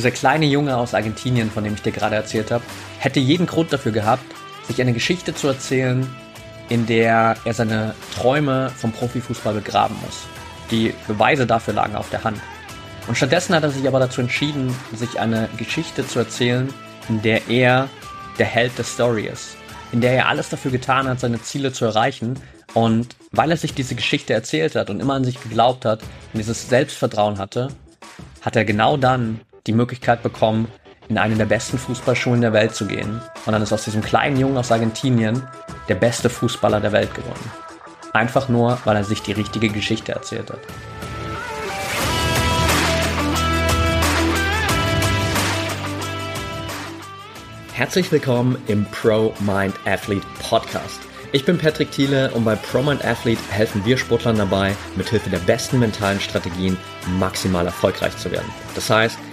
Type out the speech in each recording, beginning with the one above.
Dieser kleine Junge aus Argentinien, von dem ich dir gerade erzählt habe, hätte jeden Grund dafür gehabt, sich eine Geschichte zu erzählen, in der er seine Träume vom Profifußball begraben muss. Die Beweise dafür lagen auf der Hand. Und stattdessen hat er sich aber dazu entschieden, sich eine Geschichte zu erzählen, in der er der Held der Story ist. In der er alles dafür getan hat, seine Ziele zu erreichen. Und weil er sich diese Geschichte erzählt hat und immer an sich geglaubt hat und dieses Selbstvertrauen hatte, hat er genau dann die Möglichkeit bekommen, in eine der besten Fußballschulen der Welt zu gehen. Und dann ist aus diesem kleinen Jungen aus Argentinien der beste Fußballer der Welt geworden. Einfach nur, weil er sich die richtige Geschichte erzählt hat. Herzlich willkommen im Pro Mind Athlete Podcast. Ich bin Patrick Thiele und bei Pro Mind Athlete helfen wir Sportlern dabei, mithilfe der besten mentalen Strategien maximal erfolgreich zu werden. Das heißt,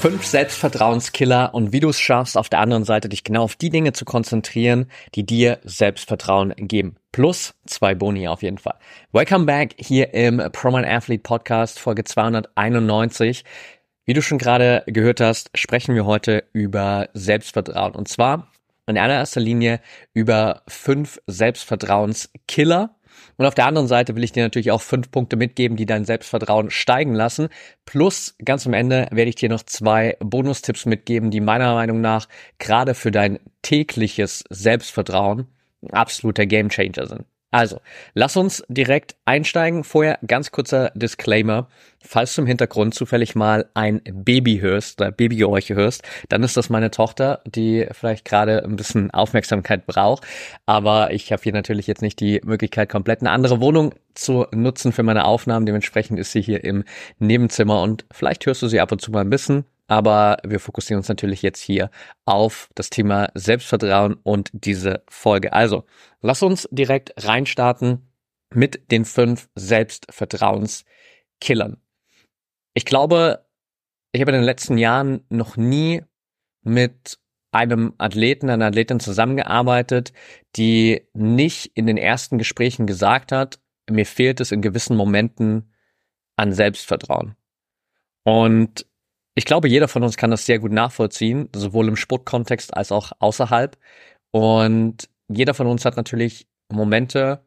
Fünf Selbstvertrauenskiller und wie du es schaffst, auf der anderen Seite dich genau auf die Dinge zu konzentrieren, die dir Selbstvertrauen geben. Plus zwei Boni auf jeden Fall. Welcome back hier im ProMan Athlete Podcast, Folge 291. Wie du schon gerade gehört hast, sprechen wir heute über Selbstvertrauen. Und zwar in allererster Linie über fünf Selbstvertrauenskiller und auf der anderen Seite will ich dir natürlich auch fünf Punkte mitgeben, die dein Selbstvertrauen steigen lassen. Plus ganz am Ende werde ich dir noch zwei Bonustipps mitgeben, die meiner Meinung nach gerade für dein tägliches Selbstvertrauen ein absoluter Gamechanger sind. Also, lass uns direkt einsteigen. Vorher ganz kurzer Disclaimer. Falls du im Hintergrund zufällig mal ein Baby hörst oder Babygeräusche hörst, dann ist das meine Tochter, die vielleicht gerade ein bisschen Aufmerksamkeit braucht. Aber ich habe hier natürlich jetzt nicht die Möglichkeit, komplett eine andere Wohnung zu nutzen für meine Aufnahmen. Dementsprechend ist sie hier im Nebenzimmer und vielleicht hörst du sie ab und zu mal ein bisschen aber wir fokussieren uns natürlich jetzt hier auf das Thema Selbstvertrauen und diese Folge. Also, lass uns direkt reinstarten mit den fünf Selbstvertrauenskillern. Ich glaube, ich habe in den letzten Jahren noch nie mit einem Athleten, einer Athletin zusammengearbeitet, die nicht in den ersten Gesprächen gesagt hat, mir fehlt es in gewissen Momenten an Selbstvertrauen. Und ich glaube, jeder von uns kann das sehr gut nachvollziehen, sowohl im Sportkontext als auch außerhalb. Und jeder von uns hat natürlich Momente,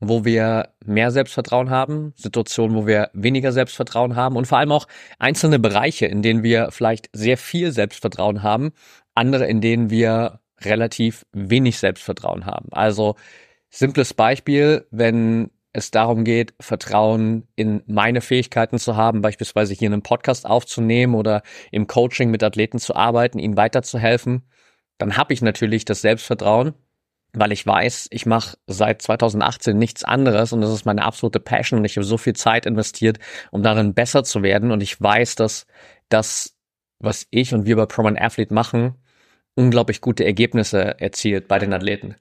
wo wir mehr Selbstvertrauen haben, Situationen, wo wir weniger Selbstvertrauen haben und vor allem auch einzelne Bereiche, in denen wir vielleicht sehr viel Selbstvertrauen haben, andere, in denen wir relativ wenig Selbstvertrauen haben. Also simples Beispiel, wenn es darum geht, Vertrauen in meine Fähigkeiten zu haben, beispielsweise hier einen Podcast aufzunehmen oder im Coaching mit Athleten zu arbeiten, ihnen weiterzuhelfen, dann habe ich natürlich das Selbstvertrauen, weil ich weiß, ich mache seit 2018 nichts anderes und das ist meine absolute Passion und ich habe so viel Zeit investiert, um darin besser zu werden und ich weiß, dass das, was ich und wir bei ProMan Athlete machen, unglaublich gute Ergebnisse erzielt bei den Athleten.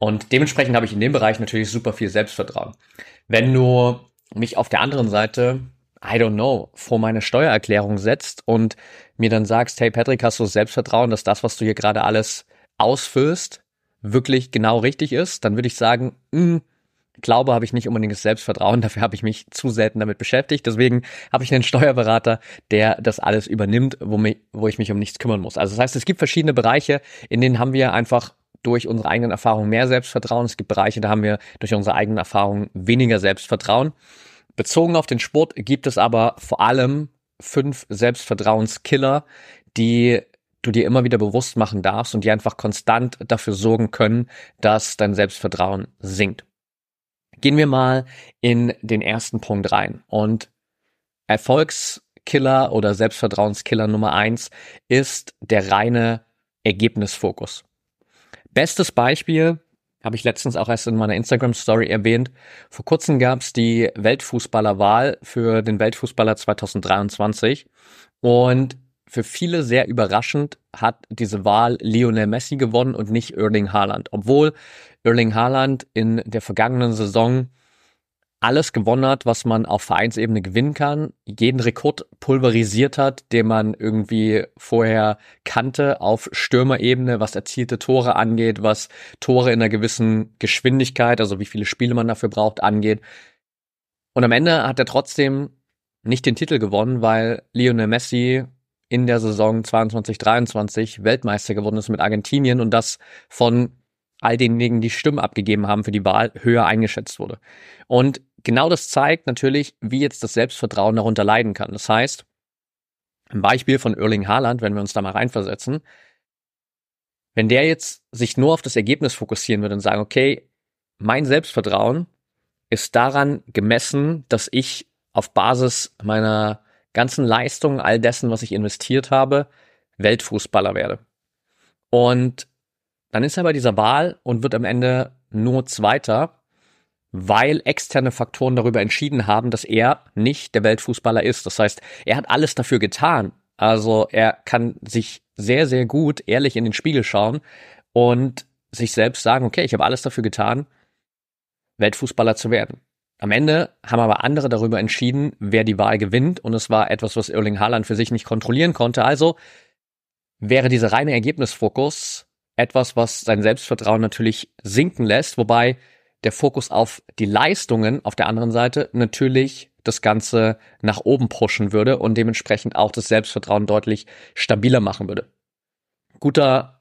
Und dementsprechend habe ich in dem Bereich natürlich super viel Selbstvertrauen. Wenn du mich auf der anderen Seite, I don't know, vor meine Steuererklärung setzt und mir dann sagst, hey Patrick, hast du Selbstvertrauen, dass das, was du hier gerade alles ausfüllst, wirklich genau richtig ist, dann würde ich sagen, mh, hm, glaube, habe ich nicht unbedingt das Selbstvertrauen. Dafür habe ich mich zu selten damit beschäftigt. Deswegen habe ich einen Steuerberater, der das alles übernimmt, wo, mich, wo ich mich um nichts kümmern muss. Also das heißt, es gibt verschiedene Bereiche, in denen haben wir einfach durch unsere eigenen Erfahrungen mehr Selbstvertrauen. Es gibt Bereiche, da haben wir durch unsere eigenen Erfahrungen weniger Selbstvertrauen. Bezogen auf den Sport gibt es aber vor allem fünf Selbstvertrauenskiller, die du dir immer wieder bewusst machen darfst und die einfach konstant dafür sorgen können, dass dein Selbstvertrauen sinkt. Gehen wir mal in den ersten Punkt rein. Und Erfolgskiller oder Selbstvertrauenskiller Nummer eins ist der reine Ergebnisfokus. Bestes Beispiel habe ich letztens auch erst in meiner Instagram Story erwähnt. Vor kurzem gab es die Weltfußballerwahl für den Weltfußballer 2023 und für viele sehr überraschend hat diese Wahl Lionel Messi gewonnen und nicht Erling Haaland, obwohl Erling Haaland in der vergangenen Saison alles gewonnen hat, was man auf Vereinsebene gewinnen kann, jeden Rekord pulverisiert hat, den man irgendwie vorher kannte auf Stürmerebene, was erzielte Tore angeht, was Tore in einer gewissen Geschwindigkeit, also wie viele Spiele man dafür braucht, angeht. Und am Ende hat er trotzdem nicht den Titel gewonnen, weil Lionel Messi in der Saison 22-23 Weltmeister geworden ist mit Argentinien und das von all denjenigen, die Stimmen abgegeben haben für die Wahl, höher eingeschätzt wurde. Und genau das zeigt natürlich, wie jetzt das Selbstvertrauen darunter leiden kann. Das heißt, ein Beispiel von Erling Haaland, wenn wir uns da mal reinversetzen, wenn der jetzt sich nur auf das Ergebnis fokussieren würde und sagen, okay, mein Selbstvertrauen ist daran gemessen, dass ich auf Basis meiner ganzen Leistung, all dessen, was ich investiert habe, Weltfußballer werde. Und dann ist er bei dieser Wahl und wird am Ende nur Zweiter, weil externe Faktoren darüber entschieden haben, dass er nicht der Weltfußballer ist. Das heißt, er hat alles dafür getan. Also er kann sich sehr, sehr gut ehrlich in den Spiegel schauen und sich selbst sagen, okay, ich habe alles dafür getan, Weltfußballer zu werden. Am Ende haben aber andere darüber entschieden, wer die Wahl gewinnt und es war etwas, was Erling Haaland für sich nicht kontrollieren konnte. Also wäre dieser reine Ergebnisfokus etwas, was sein Selbstvertrauen natürlich sinken lässt, wobei der Fokus auf die Leistungen auf der anderen Seite natürlich das Ganze nach oben pushen würde und dementsprechend auch das Selbstvertrauen deutlich stabiler machen würde. Guter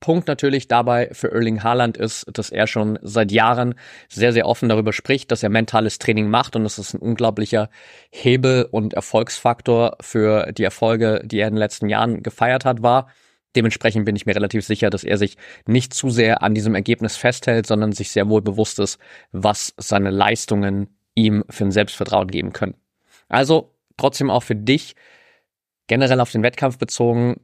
Punkt natürlich dabei für Erling Haaland ist, dass er schon seit Jahren sehr, sehr offen darüber spricht, dass er mentales Training macht und das ist ein unglaublicher Hebel und Erfolgsfaktor für die Erfolge, die er in den letzten Jahren gefeiert hat, war. Dementsprechend bin ich mir relativ sicher, dass er sich nicht zu sehr an diesem Ergebnis festhält, sondern sich sehr wohl bewusst ist, was seine Leistungen ihm für ein Selbstvertrauen geben können. Also trotzdem auch für dich generell auf den Wettkampf bezogen,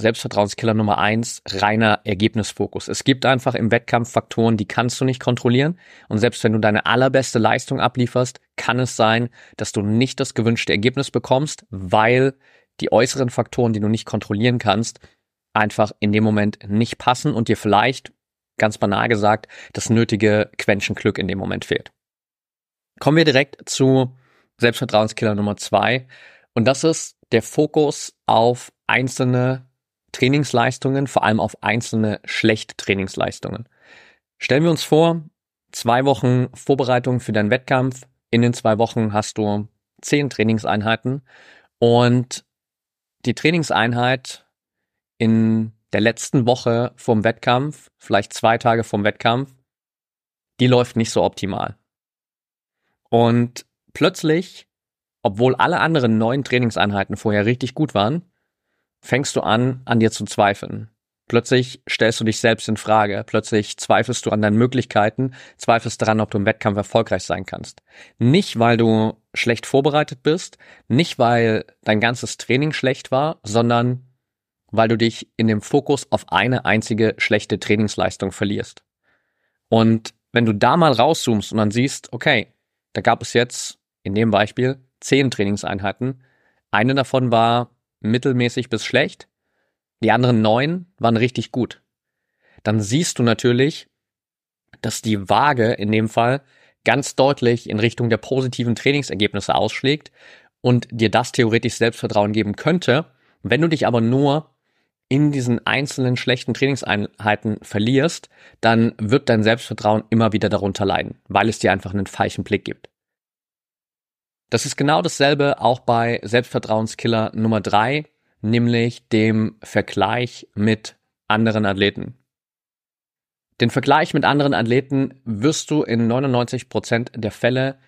Selbstvertrauenskiller Nummer eins, reiner Ergebnisfokus. Es gibt einfach im Wettkampf Faktoren, die kannst du nicht kontrollieren. Und selbst wenn du deine allerbeste Leistung ablieferst, kann es sein, dass du nicht das gewünschte Ergebnis bekommst, weil die äußeren Faktoren, die du nicht kontrollieren kannst, einfach in dem Moment nicht passen und dir vielleicht, ganz banal gesagt, das nötige Quäntchen Glück in dem Moment fehlt. Kommen wir direkt zu Selbstvertrauenskiller Nummer zwei. Und das ist der Fokus auf einzelne Trainingsleistungen, vor allem auf einzelne schlechte Trainingsleistungen. Stellen wir uns vor, zwei Wochen Vorbereitung für deinen Wettkampf. In den zwei Wochen hast du zehn Trainingseinheiten und die Trainingseinheit in der letzten Woche vom Wettkampf, vielleicht zwei Tage vom Wettkampf, die läuft nicht so optimal. Und plötzlich, obwohl alle anderen neun Trainingseinheiten vorher richtig gut waren, fängst du an, an dir zu zweifeln. Plötzlich stellst du dich selbst in Frage. Plötzlich zweifelst du an deinen Möglichkeiten, zweifelst daran, ob du im Wettkampf erfolgreich sein kannst. Nicht, weil du schlecht vorbereitet bist, nicht, weil dein ganzes Training schlecht war, sondern weil du dich in dem Fokus auf eine einzige schlechte Trainingsleistung verlierst. Und wenn du da mal rauszoomst und dann siehst, okay, da gab es jetzt in dem Beispiel zehn Trainingseinheiten, eine davon war mittelmäßig bis schlecht, die anderen neun waren richtig gut. Dann siehst du natürlich, dass die Waage in dem Fall ganz deutlich in Richtung der positiven Trainingsergebnisse ausschlägt und dir das theoretisch Selbstvertrauen geben könnte. Wenn du dich aber nur in diesen einzelnen schlechten Trainingseinheiten verlierst, dann wird dein Selbstvertrauen immer wieder darunter leiden, weil es dir einfach einen falschen Blick gibt. Das ist genau dasselbe auch bei Selbstvertrauenskiller Nummer drei, nämlich dem Vergleich mit anderen Athleten. Den Vergleich mit anderen Athleten wirst du in 99 Prozent der Fälle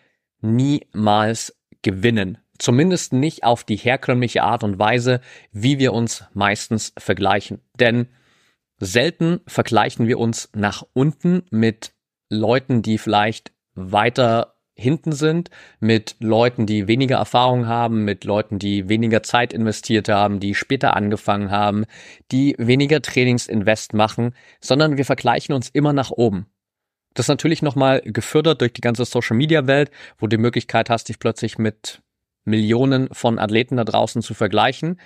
niemals gewinnen. Zumindest nicht auf die herkömmliche Art und Weise, wie wir uns meistens vergleichen. Denn selten vergleichen wir uns nach unten mit Leuten, die vielleicht weiter hinten sind, mit Leuten, die weniger Erfahrung haben, mit Leuten, die weniger Zeit investiert haben, die später angefangen haben, die weniger Trainingsinvest machen, sondern wir vergleichen uns immer nach oben. Das ist natürlich nochmal gefördert durch die ganze Social Media Welt, wo du die Möglichkeit hast, dich plötzlich mit Millionen von Athleten da draußen zu vergleichen.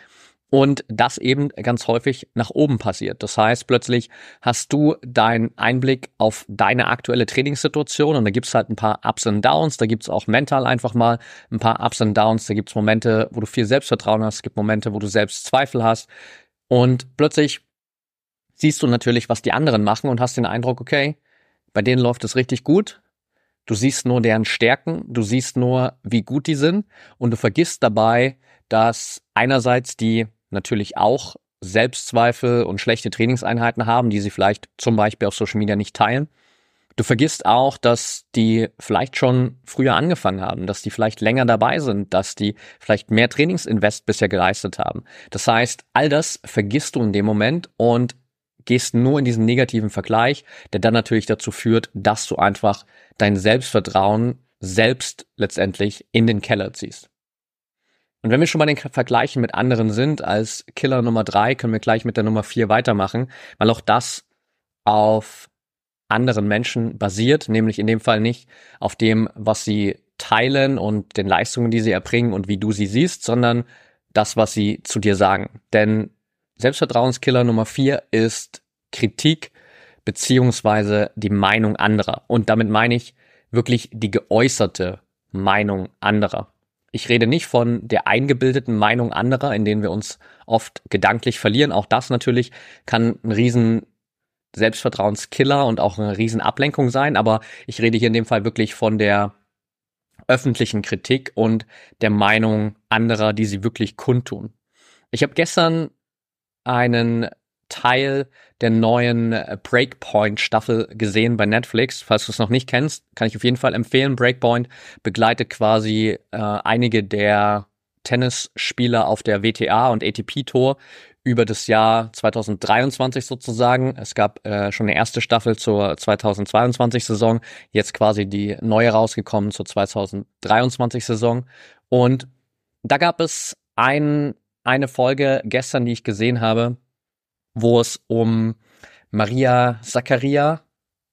und das eben ganz häufig nach oben passiert. Das heißt, plötzlich hast du deinen Einblick auf deine aktuelle Trainingssituation. Und da gibt's halt ein paar Ups und Downs, da gibt's auch mental einfach mal ein paar Ups und Downs, da gibt's Momente, wo du viel Selbstvertrauen hast, es gibt Momente, wo du selbst Zweifel hast. Und plötzlich siehst du natürlich, was die anderen machen und hast den Eindruck, okay, bei denen läuft es richtig gut, Du siehst nur deren Stärken, du siehst nur, wie gut die sind und du vergisst dabei, dass einerseits die natürlich auch Selbstzweifel und schlechte Trainingseinheiten haben, die sie vielleicht zum Beispiel auf Social Media nicht teilen. Du vergisst auch, dass die vielleicht schon früher angefangen haben, dass die vielleicht länger dabei sind, dass die vielleicht mehr Trainingsinvest bisher geleistet haben. Das heißt, all das vergisst du in dem Moment und gehst nur in diesen negativen Vergleich, der dann natürlich dazu führt, dass du einfach dein Selbstvertrauen selbst letztendlich in den Keller ziehst. Und wenn wir schon bei den Vergleichen mit anderen sind, als Killer Nummer drei können wir gleich mit der Nummer vier weitermachen, weil auch das auf anderen Menschen basiert, nämlich in dem Fall nicht auf dem, was sie teilen und den Leistungen, die sie erbringen und wie du sie siehst, sondern das, was sie zu dir sagen. Denn Selbstvertrauenskiller Nummer vier ist Kritik beziehungsweise die Meinung anderer. Und damit meine ich wirklich die geäußerte Meinung anderer. Ich rede nicht von der eingebildeten Meinung anderer, in denen wir uns oft gedanklich verlieren. Auch das natürlich kann ein riesen Selbstvertrauenskiller und auch eine riesen Ablenkung sein. Aber ich rede hier in dem Fall wirklich von der öffentlichen Kritik und der Meinung anderer, die sie wirklich kundtun. Ich habe gestern einen Teil der neuen äh, Breakpoint-Staffel gesehen bei Netflix. Falls du es noch nicht kennst, kann ich auf jeden Fall empfehlen. Breakpoint begleitet quasi äh, einige der Tennisspieler auf der WTA und ATP-Tour über das Jahr 2023 sozusagen. Es gab äh, schon eine erste Staffel zur 2022 Saison, jetzt quasi die neue rausgekommen zur 2023 Saison. Und da gab es ein, eine Folge gestern, die ich gesehen habe, wo es um Maria Zakaria,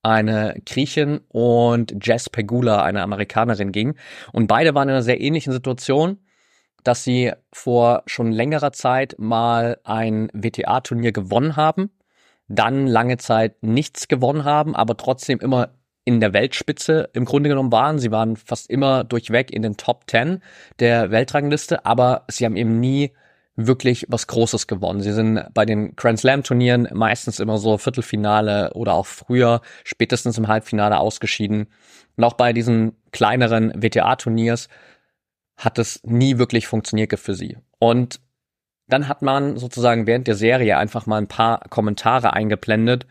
eine Griechin, und Jess Pegula, eine Amerikanerin ging. Und beide waren in einer sehr ähnlichen Situation, dass sie vor schon längerer Zeit mal ein WTA-Turnier gewonnen haben, dann lange Zeit nichts gewonnen haben, aber trotzdem immer in der Weltspitze im Grunde genommen waren. Sie waren fast immer durchweg in den Top 10 der Weltrangliste, aber sie haben eben nie wirklich was Großes gewonnen. Sie sind bei den Grand Slam Turnieren meistens immer so Viertelfinale oder auch früher, spätestens im Halbfinale ausgeschieden. Und auch bei diesen kleineren WTA Turniers hat es nie wirklich funktioniert für sie. Und dann hat man sozusagen während der Serie einfach mal ein paar Kommentare eingeblendet,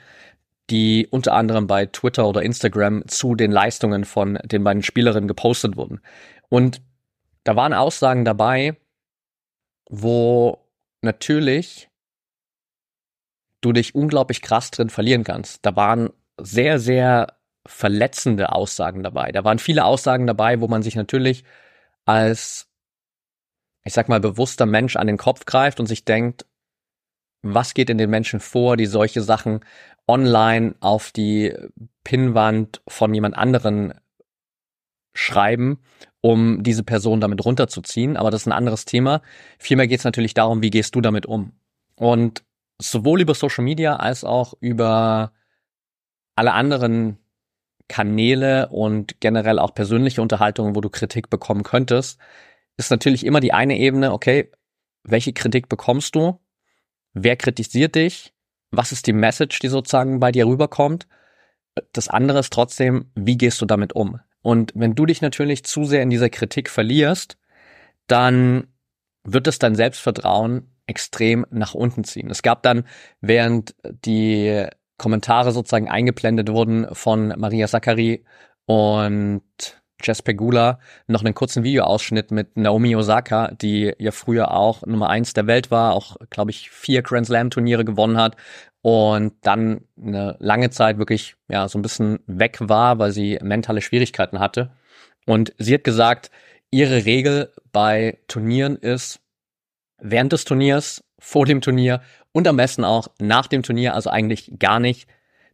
die unter anderem bei Twitter oder Instagram zu den Leistungen von den beiden Spielerinnen gepostet wurden. Und da waren Aussagen dabei, wo natürlich du dich unglaublich krass drin verlieren kannst. Da waren sehr, sehr verletzende Aussagen dabei. Da waren viele Aussagen dabei, wo man sich natürlich als, ich sag mal, bewusster Mensch an den Kopf greift und sich denkt, was geht in den Menschen vor, die solche Sachen online auf die Pinnwand von jemand anderen schreiben um diese Person damit runterzuziehen. Aber das ist ein anderes Thema. Vielmehr geht es natürlich darum, wie gehst du damit um? Und sowohl über Social Media als auch über alle anderen Kanäle und generell auch persönliche Unterhaltungen, wo du Kritik bekommen könntest, ist natürlich immer die eine Ebene, okay, welche Kritik bekommst du? Wer kritisiert dich? Was ist die Message, die sozusagen bei dir rüberkommt? Das andere ist trotzdem, wie gehst du damit um? Und wenn du dich natürlich zu sehr in dieser Kritik verlierst, dann wird es dein Selbstvertrauen extrem nach unten ziehen. Es gab dann, während die Kommentare sozusagen eingeblendet wurden von Maria Zachary und Jess Pegula, noch einen kurzen Videoausschnitt mit Naomi Osaka, die ja früher auch Nummer eins der Welt war, auch, glaube ich, vier Grand Slam Turniere gewonnen hat und dann eine lange Zeit wirklich ja so ein bisschen weg war, weil sie mentale Schwierigkeiten hatte. Und sie hat gesagt, ihre Regel bei Turnieren ist während des Turniers, vor dem Turnier und am besten auch nach dem Turnier, also eigentlich gar nicht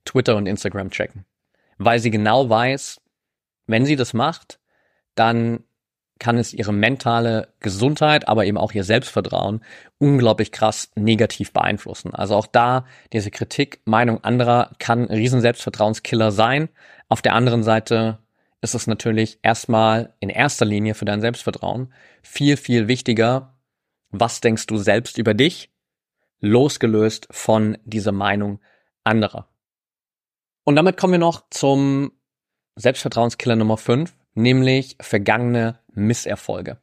Twitter und Instagram checken, weil sie genau weiß, wenn sie das macht, dann kann es ihre mentale Gesundheit, aber eben auch ihr Selbstvertrauen unglaublich krass negativ beeinflussen. Also auch da diese Kritik, Meinung anderer kann ein riesen Selbstvertrauenskiller sein. Auf der anderen Seite ist es natürlich erstmal in erster Linie für dein Selbstvertrauen viel, viel wichtiger, was denkst du selbst über dich, losgelöst von dieser Meinung anderer. Und damit kommen wir noch zum Selbstvertrauenskiller Nummer 5, nämlich vergangene Misserfolge.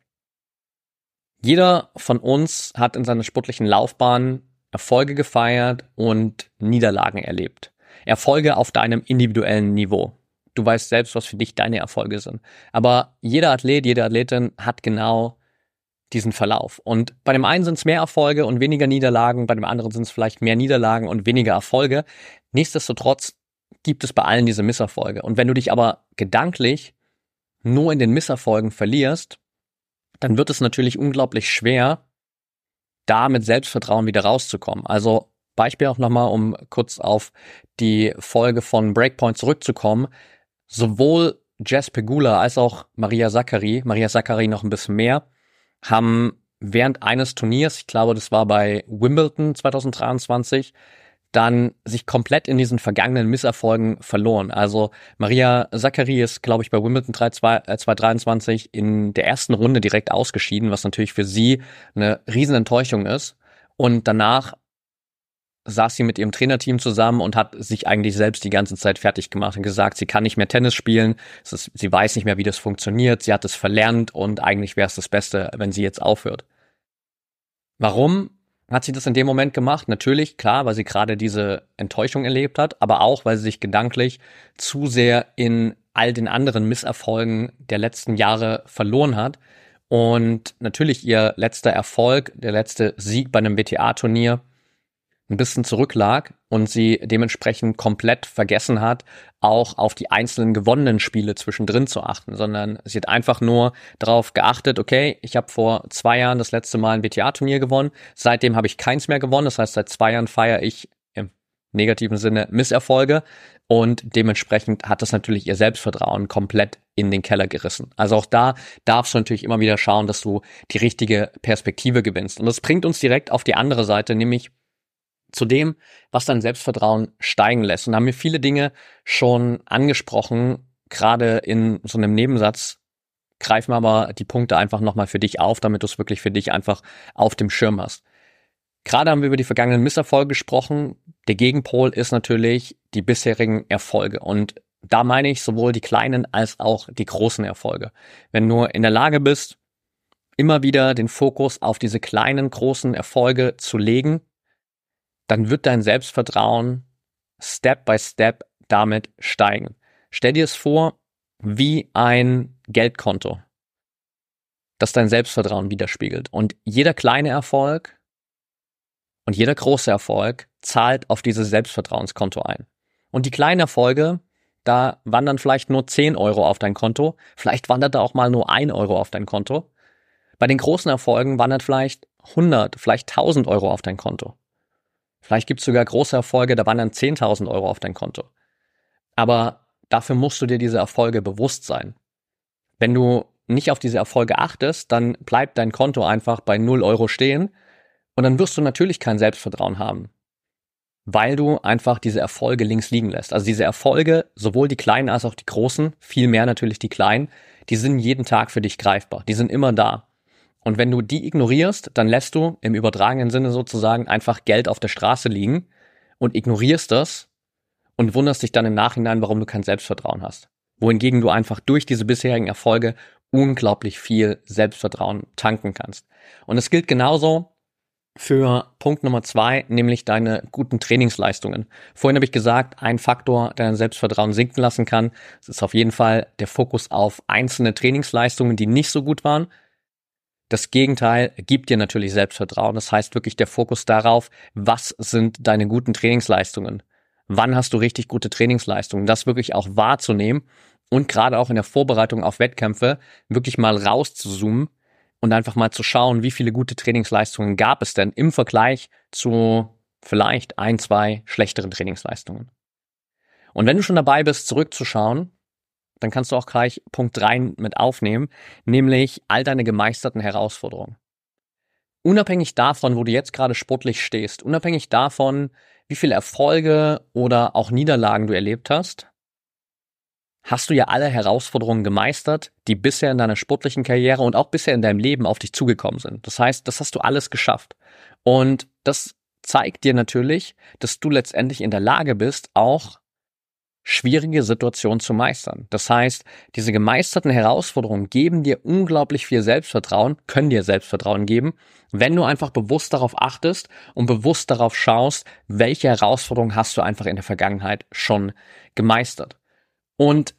Jeder von uns hat in seiner sportlichen Laufbahn Erfolge gefeiert und Niederlagen erlebt. Erfolge auf deinem individuellen Niveau. Du weißt selbst, was für dich deine Erfolge sind. Aber jeder Athlet, jede Athletin hat genau diesen Verlauf. Und bei dem einen sind es mehr Erfolge und weniger Niederlagen, bei dem anderen sind es vielleicht mehr Niederlagen und weniger Erfolge. Nichtsdestotrotz gibt es bei allen diese Misserfolge. Und wenn du dich aber gedanklich nur in den Misserfolgen verlierst, dann wird es natürlich unglaublich schwer, da mit Selbstvertrauen wieder rauszukommen. Also Beispiel auch nochmal, um kurz auf die Folge von Breakpoint zurückzukommen. Sowohl Jess Pegula als auch Maria Zachary, Maria Zachary noch ein bisschen mehr, haben während eines Turniers, ich glaube, das war bei Wimbledon 2023, dann sich komplett in diesen vergangenen Misserfolgen verloren. Also Maria Zachary ist, glaube ich, bei Wimbledon 3, 2, äh, 2023 in der ersten Runde direkt ausgeschieden, was natürlich für sie eine Riesenenttäuschung ist. Und danach saß sie mit ihrem Trainerteam zusammen und hat sich eigentlich selbst die ganze Zeit fertig gemacht und gesagt, sie kann nicht mehr Tennis spielen, ist, sie weiß nicht mehr, wie das funktioniert, sie hat es verlernt und eigentlich wäre es das Beste, wenn sie jetzt aufhört. Warum hat sie das in dem Moment gemacht? Natürlich, klar, weil sie gerade diese Enttäuschung erlebt hat, aber auch, weil sie sich gedanklich zu sehr in all den anderen Misserfolgen der letzten Jahre verloren hat. Und natürlich ihr letzter Erfolg, der letzte Sieg bei einem WTA-Turnier, ein bisschen zurücklag und sie dementsprechend komplett vergessen hat, auch auf die einzelnen gewonnenen Spiele zwischendrin zu achten, sondern sie hat einfach nur darauf geachtet, okay, ich habe vor zwei Jahren das letzte Mal ein WTA-Turnier gewonnen, seitdem habe ich keins mehr gewonnen, das heißt, seit zwei Jahren feiere ich im negativen Sinne Misserfolge und dementsprechend hat das natürlich ihr Selbstvertrauen komplett in den Keller gerissen. Also auch da darfst du natürlich immer wieder schauen, dass du die richtige Perspektive gewinnst. Und das bringt uns direkt auf die andere Seite, nämlich zu dem, was dein Selbstvertrauen steigen lässt. Und da haben wir viele Dinge schon angesprochen, gerade in so einem Nebensatz. Greifen wir aber die Punkte einfach nochmal für dich auf, damit du es wirklich für dich einfach auf dem Schirm hast. Gerade haben wir über die vergangenen Misserfolge gesprochen. Der Gegenpol ist natürlich die bisherigen Erfolge. Und da meine ich sowohl die kleinen als auch die großen Erfolge. Wenn du in der Lage bist, immer wieder den Fokus auf diese kleinen, großen Erfolge zu legen, dann wird dein Selbstvertrauen Step by Step damit steigen. Stell dir es vor wie ein Geldkonto, das dein Selbstvertrauen widerspiegelt. Und jeder kleine Erfolg und jeder große Erfolg zahlt auf dieses Selbstvertrauenskonto ein. Und die kleinen Erfolge, da wandern vielleicht nur 10 Euro auf dein Konto, vielleicht wandert da auch mal nur 1 Euro auf dein Konto. Bei den großen Erfolgen wandert vielleicht 100, vielleicht 1000 Euro auf dein Konto. Vielleicht gibt es sogar große Erfolge, da wandern 10.000 Euro auf dein Konto. Aber dafür musst du dir diese Erfolge bewusst sein. Wenn du nicht auf diese Erfolge achtest, dann bleibt dein Konto einfach bei 0 Euro stehen und dann wirst du natürlich kein Selbstvertrauen haben, weil du einfach diese Erfolge links liegen lässt. Also diese Erfolge, sowohl die kleinen als auch die großen, viel mehr natürlich die kleinen, die sind jeden Tag für dich greifbar. Die sind immer da. Und wenn du die ignorierst, dann lässt du im übertragenen Sinne sozusagen einfach Geld auf der Straße liegen und ignorierst das und wunderst dich dann im Nachhinein, warum du kein Selbstvertrauen hast. Wohingegen du einfach durch diese bisherigen Erfolge unglaublich viel Selbstvertrauen tanken kannst. Und es gilt genauso für Punkt Nummer zwei, nämlich deine guten Trainingsleistungen. Vorhin habe ich gesagt, ein Faktor, der dein Selbstvertrauen sinken lassen kann, ist auf jeden Fall der Fokus auf einzelne Trainingsleistungen, die nicht so gut waren. Das Gegenteil gibt dir natürlich Selbstvertrauen. Das heißt wirklich der Fokus darauf, was sind deine guten Trainingsleistungen? Wann hast du richtig gute Trainingsleistungen? Das wirklich auch wahrzunehmen und gerade auch in der Vorbereitung auf Wettkämpfe wirklich mal rauszuzoomen und einfach mal zu schauen, wie viele gute Trainingsleistungen gab es denn im Vergleich zu vielleicht ein, zwei schlechteren Trainingsleistungen. Und wenn du schon dabei bist, zurückzuschauen, dann kannst du auch gleich Punkt 3 mit aufnehmen, nämlich all deine gemeisterten Herausforderungen. Unabhängig davon, wo du jetzt gerade sportlich stehst, unabhängig davon, wie viele Erfolge oder auch Niederlagen du erlebt hast, hast du ja alle Herausforderungen gemeistert, die bisher in deiner sportlichen Karriere und auch bisher in deinem Leben auf dich zugekommen sind. Das heißt, das hast du alles geschafft. Und das zeigt dir natürlich, dass du letztendlich in der Lage bist, auch schwierige Situationen zu meistern. Das heißt, diese gemeisterten Herausforderungen geben dir unglaublich viel Selbstvertrauen, können dir Selbstvertrauen geben, wenn du einfach bewusst darauf achtest und bewusst darauf schaust, welche Herausforderungen hast du einfach in der Vergangenheit schon gemeistert. Und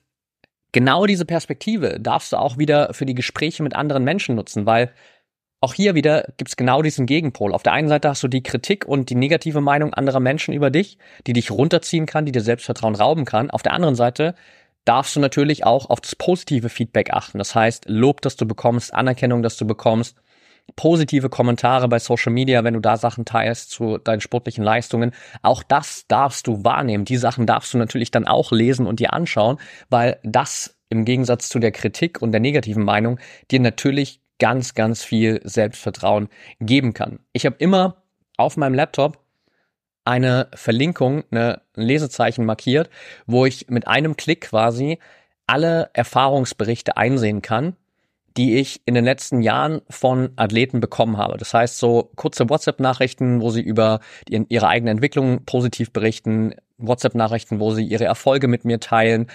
genau diese Perspektive darfst du auch wieder für die Gespräche mit anderen Menschen nutzen, weil auch hier wieder gibt's genau diesen Gegenpol. Auf der einen Seite hast du die Kritik und die negative Meinung anderer Menschen über dich, die dich runterziehen kann, die dir Selbstvertrauen rauben kann. Auf der anderen Seite darfst du natürlich auch auf das positive Feedback achten. Das heißt, Lob, das du bekommst, Anerkennung, das du bekommst, positive Kommentare bei Social Media, wenn du da Sachen teilst zu deinen sportlichen Leistungen. Auch das darfst du wahrnehmen. Die Sachen darfst du natürlich dann auch lesen und dir anschauen, weil das im Gegensatz zu der Kritik und der negativen Meinung dir natürlich ganz, ganz viel Selbstvertrauen geben kann. Ich habe immer auf meinem Laptop eine Verlinkung, eine, ein Lesezeichen markiert, wo ich mit einem Klick quasi alle Erfahrungsberichte einsehen kann, die ich in den letzten Jahren von Athleten bekommen habe. Das heißt, so kurze WhatsApp-Nachrichten, wo sie über ihre eigene Entwicklung positiv berichten, WhatsApp-Nachrichten, wo sie ihre Erfolge mit mir teilen,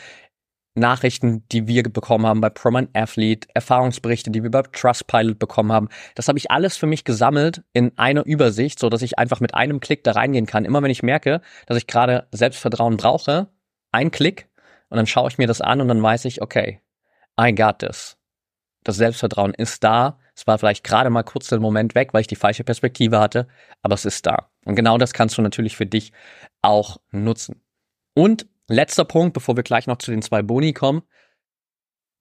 Nachrichten, die wir bekommen haben bei Proman Athlete, Erfahrungsberichte, die wir bei Trustpilot bekommen haben. Das habe ich alles für mich gesammelt in einer Übersicht, so dass ich einfach mit einem Klick da reingehen kann. Immer wenn ich merke, dass ich gerade Selbstvertrauen brauche, ein Klick und dann schaue ich mir das an und dann weiß ich, okay, I got this. Das Selbstvertrauen ist da. Es war vielleicht gerade mal kurz den Moment weg, weil ich die falsche Perspektive hatte, aber es ist da. Und genau das kannst du natürlich für dich auch nutzen. Und Letzter Punkt, bevor wir gleich noch zu den zwei Boni kommen.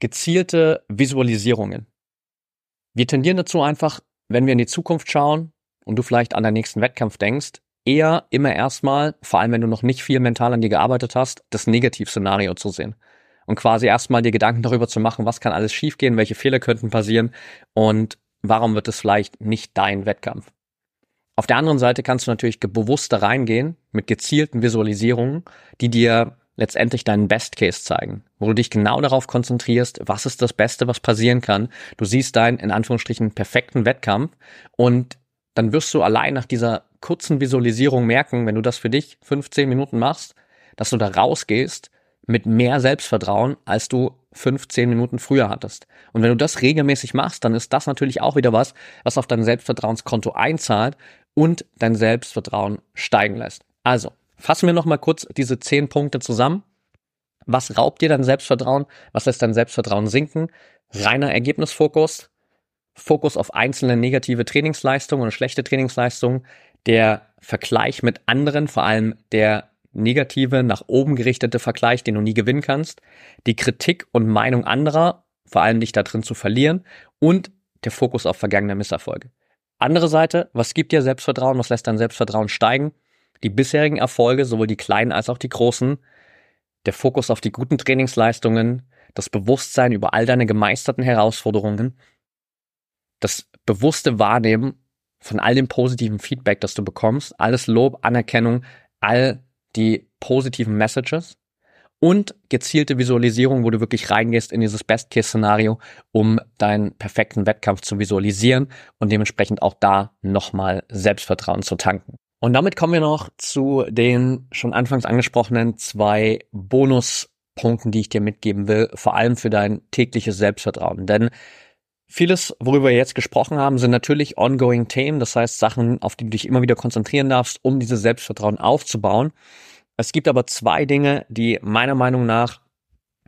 Gezielte Visualisierungen. Wir tendieren dazu einfach, wenn wir in die Zukunft schauen und du vielleicht an deinen nächsten Wettkampf denkst, eher immer erstmal, vor allem wenn du noch nicht viel mental an dir gearbeitet hast, das Negativszenario zu sehen. Und quasi erstmal dir Gedanken darüber zu machen, was kann alles schiefgehen, welche Fehler könnten passieren und warum wird es vielleicht nicht dein Wettkampf. Auf der anderen Seite kannst du natürlich bewusster reingehen mit gezielten Visualisierungen, die dir letztendlich deinen Best Case zeigen, wo du dich genau darauf konzentrierst, was ist das Beste, was passieren kann. Du siehst deinen, in Anführungsstrichen, perfekten Wettkampf und dann wirst du allein nach dieser kurzen Visualisierung merken, wenn du das für dich 15 Minuten machst, dass du da rausgehst mit mehr Selbstvertrauen, als du 15 Minuten früher hattest. Und wenn du das regelmäßig machst, dann ist das natürlich auch wieder was, was auf dein Selbstvertrauenskonto einzahlt und dein Selbstvertrauen steigen lässt. Also, fassen wir nochmal kurz diese zehn Punkte zusammen. Was raubt dir dein Selbstvertrauen? Was lässt dein Selbstvertrauen sinken? Reiner Ergebnisfokus, Fokus auf einzelne negative Trainingsleistungen und schlechte Trainingsleistungen, der Vergleich mit anderen, vor allem der negative, nach oben gerichtete Vergleich, den du nie gewinnen kannst, die Kritik und Meinung anderer, vor allem dich da drin zu verlieren und der Fokus auf vergangene Misserfolge. Andere Seite, was gibt dir Selbstvertrauen, was lässt dein Selbstvertrauen steigen? Die bisherigen Erfolge, sowohl die kleinen als auch die großen, der Fokus auf die guten Trainingsleistungen, das Bewusstsein über all deine gemeisterten Herausforderungen, das bewusste Wahrnehmen von all dem positiven Feedback, das du bekommst, alles Lob, Anerkennung, all die positiven Messages und gezielte Visualisierung, wo du wirklich reingehst in dieses Best-Case-Szenario, um deinen perfekten Wettkampf zu visualisieren und dementsprechend auch da nochmal Selbstvertrauen zu tanken. Und damit kommen wir noch zu den schon anfangs angesprochenen zwei Bonuspunkten, die ich dir mitgeben will, vor allem für dein tägliches Selbstvertrauen. Denn vieles, worüber wir jetzt gesprochen haben, sind natürlich ongoing Themen, das heißt Sachen, auf die du dich immer wieder konzentrieren darfst, um dieses Selbstvertrauen aufzubauen. Es gibt aber zwei Dinge, die meiner Meinung nach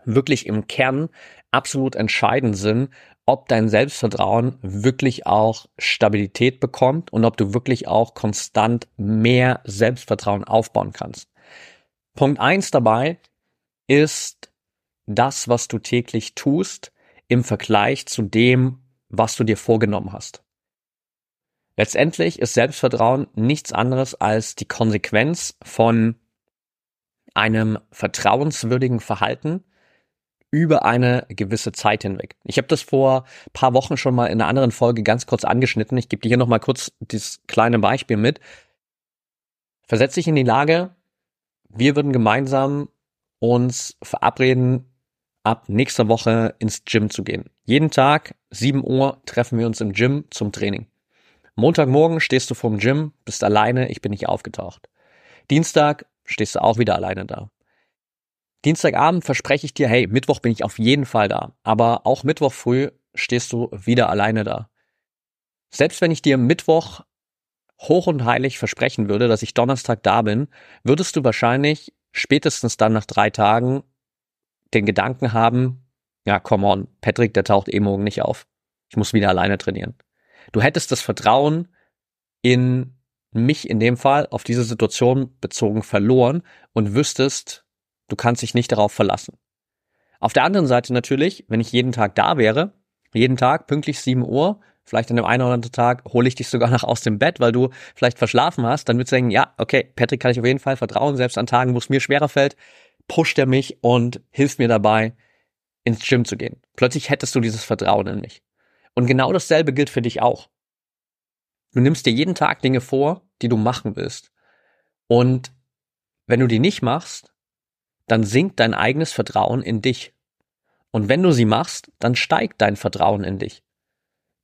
wirklich im Kern absolut entscheidend sind, ob dein Selbstvertrauen wirklich auch Stabilität bekommt und ob du wirklich auch konstant mehr Selbstvertrauen aufbauen kannst. Punkt eins dabei ist das, was du täglich tust im Vergleich zu dem, was du dir vorgenommen hast. Letztendlich ist Selbstvertrauen nichts anderes als die Konsequenz von einem vertrauenswürdigen Verhalten über eine gewisse Zeit hinweg. Ich habe das vor paar Wochen schon mal in einer anderen Folge ganz kurz angeschnitten. Ich gebe dir hier noch mal kurz dieses kleine Beispiel mit. Versetz dich in die Lage, wir würden gemeinsam uns verabreden, ab nächster Woche ins Gym zu gehen. Jeden Tag, 7 Uhr, treffen wir uns im Gym zum Training. Montagmorgen stehst du vorm Gym, bist alleine, ich bin nicht aufgetaucht. Dienstag stehst du auch wieder alleine da. Dienstagabend verspreche ich dir, hey, Mittwoch bin ich auf jeden Fall da. Aber auch Mittwoch früh stehst du wieder alleine da. Selbst wenn ich dir Mittwoch hoch und heilig versprechen würde, dass ich Donnerstag da bin, würdest du wahrscheinlich spätestens dann nach drei Tagen den Gedanken haben, ja, come on, Patrick, der taucht eh morgen nicht auf. Ich muss wieder alleine trainieren. Du hättest das Vertrauen in mich in dem Fall auf diese Situation bezogen verloren und wüsstest, Du kannst dich nicht darauf verlassen. Auf der anderen Seite natürlich, wenn ich jeden Tag da wäre, jeden Tag pünktlich 7 Uhr, vielleicht an dem einen oder anderen Tag hole ich dich sogar noch aus dem Bett, weil du vielleicht verschlafen hast, dann würdest du denken, ja, okay, Patrick kann ich auf jeden Fall vertrauen, selbst an Tagen, wo es mir schwerer fällt, pusht er mich und hilft mir dabei, ins Gym zu gehen. Plötzlich hättest du dieses Vertrauen in mich. Und genau dasselbe gilt für dich auch. Du nimmst dir jeden Tag Dinge vor, die du machen willst. Und wenn du die nicht machst, dann sinkt dein eigenes Vertrauen in dich. Und wenn du sie machst, dann steigt dein Vertrauen in dich.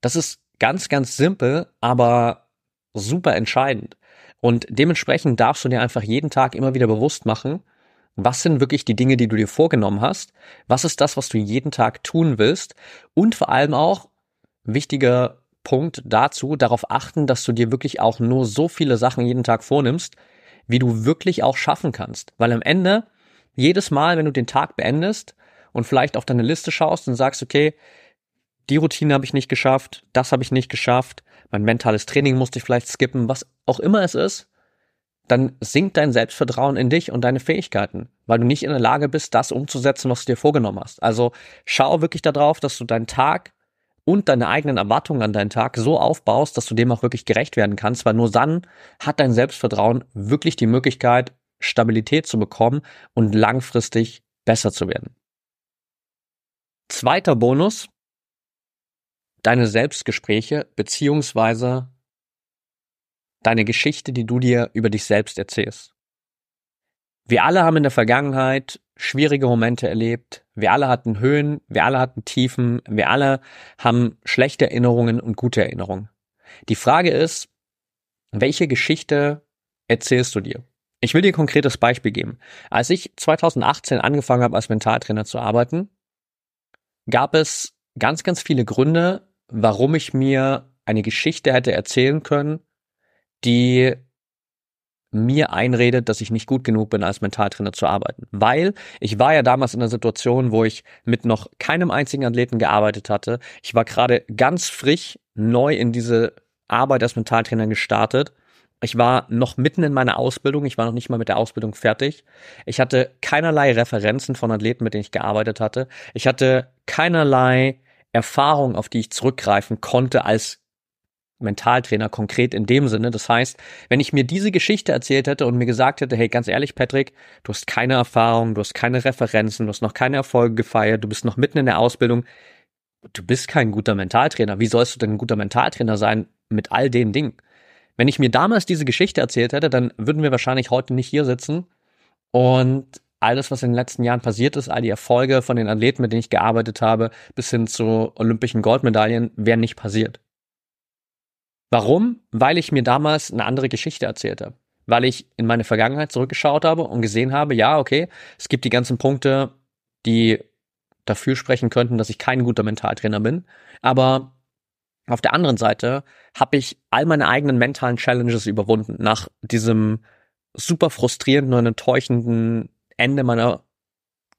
Das ist ganz, ganz simpel, aber super entscheidend. Und dementsprechend darfst du dir einfach jeden Tag immer wieder bewusst machen, was sind wirklich die Dinge, die du dir vorgenommen hast? Was ist das, was du jeden Tag tun willst? Und vor allem auch, wichtiger Punkt dazu, darauf achten, dass du dir wirklich auch nur so viele Sachen jeden Tag vornimmst, wie du wirklich auch schaffen kannst. Weil am Ende jedes Mal, wenn du den Tag beendest und vielleicht auf deine Liste schaust und sagst, okay, die Routine habe ich nicht geschafft, das habe ich nicht geschafft, mein mentales Training musste ich vielleicht skippen, was auch immer es ist, dann sinkt dein Selbstvertrauen in dich und deine Fähigkeiten, weil du nicht in der Lage bist, das umzusetzen, was du dir vorgenommen hast. Also schau wirklich darauf, dass du deinen Tag und deine eigenen Erwartungen an deinen Tag so aufbaust, dass du dem auch wirklich gerecht werden kannst, weil nur dann hat dein Selbstvertrauen wirklich die Möglichkeit, Stabilität zu bekommen und langfristig besser zu werden. Zweiter Bonus, deine Selbstgespräche beziehungsweise deine Geschichte, die du dir über dich selbst erzählst. Wir alle haben in der Vergangenheit schwierige Momente erlebt. Wir alle hatten Höhen, wir alle hatten Tiefen, wir alle haben schlechte Erinnerungen und gute Erinnerungen. Die Frage ist, welche Geschichte erzählst du dir? Ich will dir ein konkretes Beispiel geben. Als ich 2018 angefangen habe, als Mentaltrainer zu arbeiten, gab es ganz, ganz viele Gründe, warum ich mir eine Geschichte hätte erzählen können, die mir einredet, dass ich nicht gut genug bin, als Mentaltrainer zu arbeiten. Weil ich war ja damals in einer Situation, wo ich mit noch keinem einzigen Athleten gearbeitet hatte. Ich war gerade ganz frisch neu in diese Arbeit als Mentaltrainer gestartet ich war noch mitten in meiner Ausbildung, ich war noch nicht mal mit der Ausbildung fertig. Ich hatte keinerlei Referenzen von Athleten, mit denen ich gearbeitet hatte. Ich hatte keinerlei Erfahrung, auf die ich zurückgreifen konnte als Mentaltrainer konkret in dem Sinne. Das heißt, wenn ich mir diese Geschichte erzählt hätte und mir gesagt hätte, hey, ganz ehrlich, Patrick, du hast keine Erfahrung, du hast keine Referenzen, du hast noch keine Erfolge gefeiert, du bist noch mitten in der Ausbildung, du bist kein guter Mentaltrainer. Wie sollst du denn ein guter Mentaltrainer sein mit all den Dingen? Wenn ich mir damals diese Geschichte erzählt hätte, dann würden wir wahrscheinlich heute nicht hier sitzen und alles, was in den letzten Jahren passiert ist, all die Erfolge von den Athleten, mit denen ich gearbeitet habe, bis hin zu olympischen Goldmedaillen, wären nicht passiert. Warum? Weil ich mir damals eine andere Geschichte erzählt habe. Weil ich in meine Vergangenheit zurückgeschaut habe und gesehen habe, ja, okay, es gibt die ganzen Punkte, die dafür sprechen könnten, dass ich kein guter Mentaltrainer bin. Aber auf der anderen Seite habe ich all meine eigenen mentalen Challenges überwunden. Nach diesem super frustrierenden und enttäuschenden Ende meiner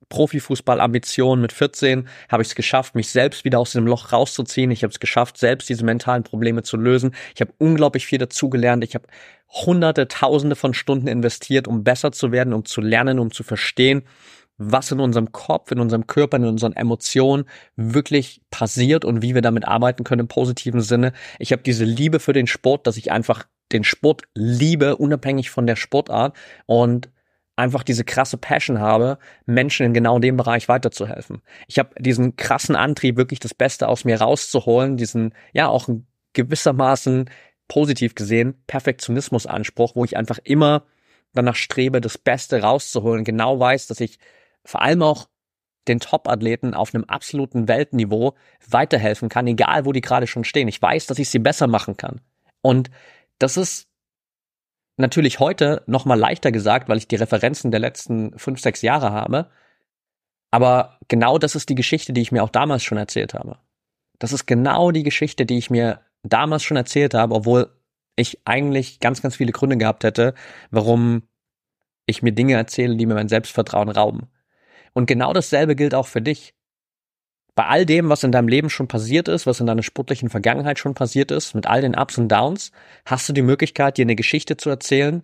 Profifußball-Ambition mit 14 habe ich es geschafft, mich selbst wieder aus dem Loch rauszuziehen. Ich habe es geschafft, selbst diese mentalen Probleme zu lösen. Ich habe unglaublich viel dazugelernt. Ich habe hunderte, tausende von Stunden investiert, um besser zu werden, um zu lernen, um zu verstehen, was in unserem Kopf, in unserem Körper, in unseren Emotionen wirklich passiert und wie wir damit arbeiten können im positiven Sinne. Ich habe diese Liebe für den Sport, dass ich einfach den Sport liebe, unabhängig von der Sportart. Und einfach diese krasse Passion habe, Menschen in genau dem Bereich weiterzuhelfen. Ich habe diesen krassen Antrieb, wirklich das Beste aus mir rauszuholen, diesen, ja, auch gewissermaßen positiv gesehen, Perfektionismusanspruch, wo ich einfach immer danach strebe, das Beste rauszuholen, genau weiß, dass ich vor allem auch den Top-Athleten auf einem absoluten Weltniveau weiterhelfen kann, egal wo die gerade schon stehen. Ich weiß, dass ich sie besser machen kann. Und das ist natürlich heute noch mal leichter gesagt, weil ich die Referenzen der letzten fünf, sechs Jahre habe. Aber genau das ist die Geschichte, die ich mir auch damals schon erzählt habe. Das ist genau die Geschichte, die ich mir damals schon erzählt habe, obwohl ich eigentlich ganz, ganz viele Gründe gehabt hätte, warum ich mir Dinge erzähle, die mir mein Selbstvertrauen rauben. Und genau dasselbe gilt auch für dich. Bei all dem, was in deinem Leben schon passiert ist, was in deiner sportlichen Vergangenheit schon passiert ist, mit all den Ups und Downs, hast du die Möglichkeit, dir eine Geschichte zu erzählen,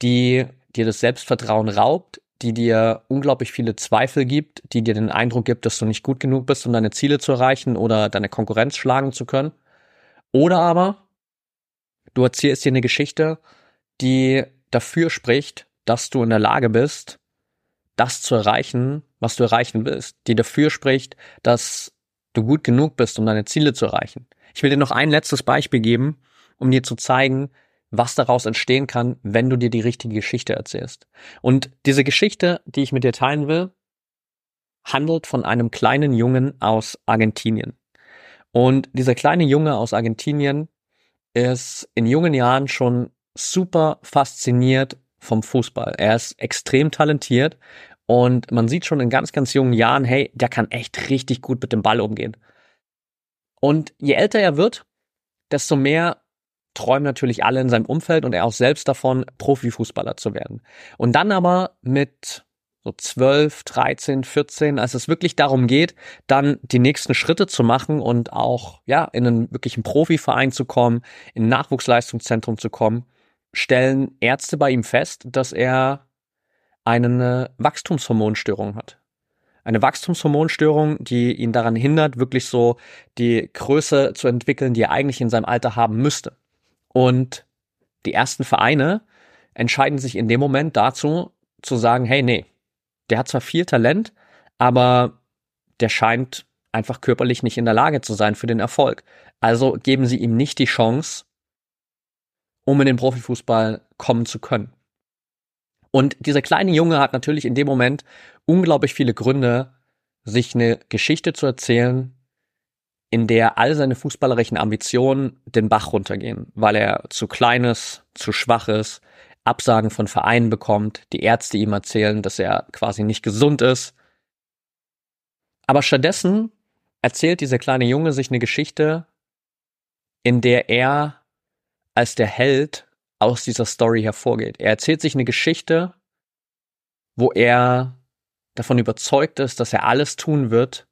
die dir das Selbstvertrauen raubt, die dir unglaublich viele Zweifel gibt, die dir den Eindruck gibt, dass du nicht gut genug bist, um deine Ziele zu erreichen oder deine Konkurrenz schlagen zu können. Oder aber du erzählst dir eine Geschichte, die dafür spricht, dass du in der Lage bist, das zu erreichen, was du erreichen willst, die dafür spricht, dass du gut genug bist, um deine Ziele zu erreichen. Ich will dir noch ein letztes Beispiel geben, um dir zu zeigen, was daraus entstehen kann, wenn du dir die richtige Geschichte erzählst. Und diese Geschichte, die ich mit dir teilen will, handelt von einem kleinen Jungen aus Argentinien. Und dieser kleine Junge aus Argentinien ist in jungen Jahren schon super fasziniert vom Fußball. Er ist extrem talentiert und man sieht schon in ganz, ganz jungen Jahren, hey, der kann echt richtig gut mit dem Ball umgehen. Und je älter er wird, desto mehr träumen natürlich alle in seinem Umfeld und er auch selbst davon, Profifußballer zu werden. Und dann aber mit so 12, 13, 14, als es wirklich darum geht, dann die nächsten Schritte zu machen und auch, ja, in einen wirklichen Profiverein zu kommen, in ein Nachwuchsleistungszentrum zu kommen, stellen Ärzte bei ihm fest, dass er eine Wachstumshormonstörung hat. Eine Wachstumshormonstörung, die ihn daran hindert, wirklich so die Größe zu entwickeln, die er eigentlich in seinem Alter haben müsste. Und die ersten Vereine entscheiden sich in dem Moment dazu, zu sagen, hey, nee, der hat zwar viel Talent, aber der scheint einfach körperlich nicht in der Lage zu sein für den Erfolg. Also geben sie ihm nicht die Chance, um in den Profifußball kommen zu können. Und dieser kleine Junge hat natürlich in dem Moment unglaublich viele Gründe, sich eine Geschichte zu erzählen, in der all seine fußballerischen Ambitionen den Bach runtergehen, weil er zu klein ist, zu schwach ist, Absagen von Vereinen bekommt, die Ärzte ihm erzählen, dass er quasi nicht gesund ist. Aber stattdessen erzählt dieser kleine Junge sich eine Geschichte, in der er als der Held aus dieser Story hervorgeht. Er erzählt sich eine Geschichte, wo er davon überzeugt ist, dass er alles tun wird,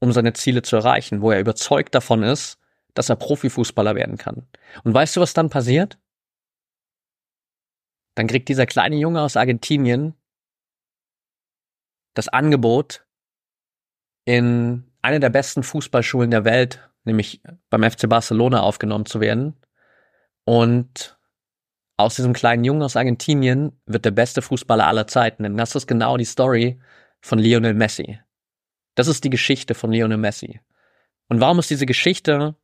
um seine Ziele zu erreichen, wo er überzeugt davon ist, dass er Profifußballer werden kann. Und weißt du, was dann passiert? Dann kriegt dieser kleine Junge aus Argentinien das Angebot, in eine der besten Fußballschulen der Welt, nämlich beim FC Barcelona aufgenommen zu werden. Und aus diesem kleinen Jungen aus Argentinien wird der beste Fußballer aller Zeiten. Denn das ist genau die Story von Lionel Messi. Das ist die Geschichte von Lionel Messi. Und warum ist diese Geschichte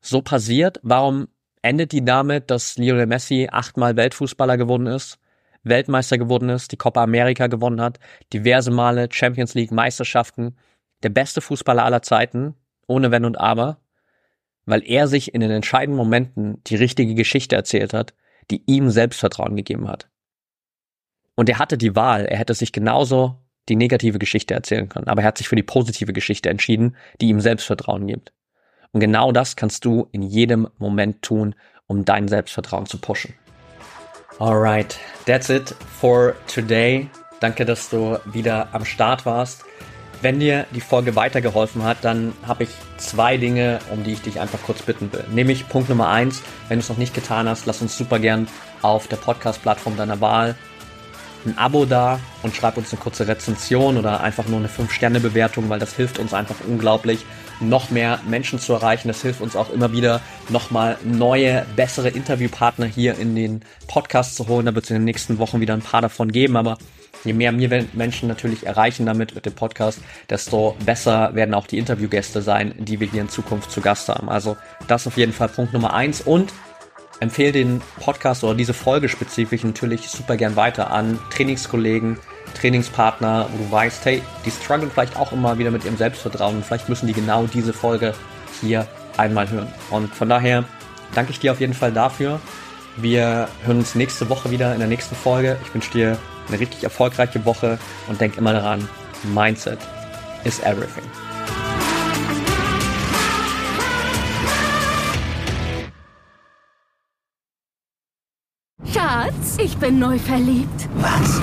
so passiert? Warum endet die damit, dass Lionel Messi achtmal Weltfußballer geworden ist, Weltmeister geworden ist, die Copa America gewonnen hat, diverse Male Champions League Meisterschaften, der beste Fußballer aller Zeiten, ohne Wenn und Aber? Weil er sich in den entscheidenden Momenten die richtige Geschichte erzählt hat, die ihm Selbstvertrauen gegeben hat. Und er hatte die Wahl, er hätte sich genauso die negative Geschichte erzählen können, aber er hat sich für die positive Geschichte entschieden, die ihm Selbstvertrauen gibt. Und genau das kannst du in jedem Moment tun, um dein Selbstvertrauen zu pushen. Alright, that's it for today. Danke, dass du wieder am Start warst. Wenn dir die Folge weitergeholfen hat, dann habe ich zwei Dinge, um die ich dich einfach kurz bitten will. Nämlich Punkt Nummer eins, wenn du es noch nicht getan hast, lass uns super gern auf der Podcast-Plattform deiner Wahl ein Abo da und schreib uns eine kurze Rezension oder einfach nur eine 5-Sterne-Bewertung, weil das hilft uns einfach unglaublich, noch mehr Menschen zu erreichen. Das hilft uns auch immer wieder, nochmal neue, bessere Interviewpartner hier in den Podcast zu holen. Da wird es in den nächsten Wochen wieder ein paar davon geben, aber je mehr mir Menschen natürlich erreichen damit mit dem Podcast, desto besser werden auch die Interviewgäste sein, die wir hier in Zukunft zu Gast haben. Also das auf jeden Fall Punkt Nummer eins und empfehle den Podcast oder diese Folge spezifisch natürlich super gern weiter an Trainingskollegen, Trainingspartner, wo du weißt, hey, die strugglen vielleicht auch immer wieder mit ihrem Selbstvertrauen vielleicht müssen die genau diese Folge hier einmal hören. Und von daher danke ich dir auf jeden Fall dafür. Wir hören uns nächste Woche wieder in der nächsten Folge. Ich wünsche dir eine richtig erfolgreiche Woche und denk immer daran, Mindset is everything. Schatz, ich bin neu verliebt. Was?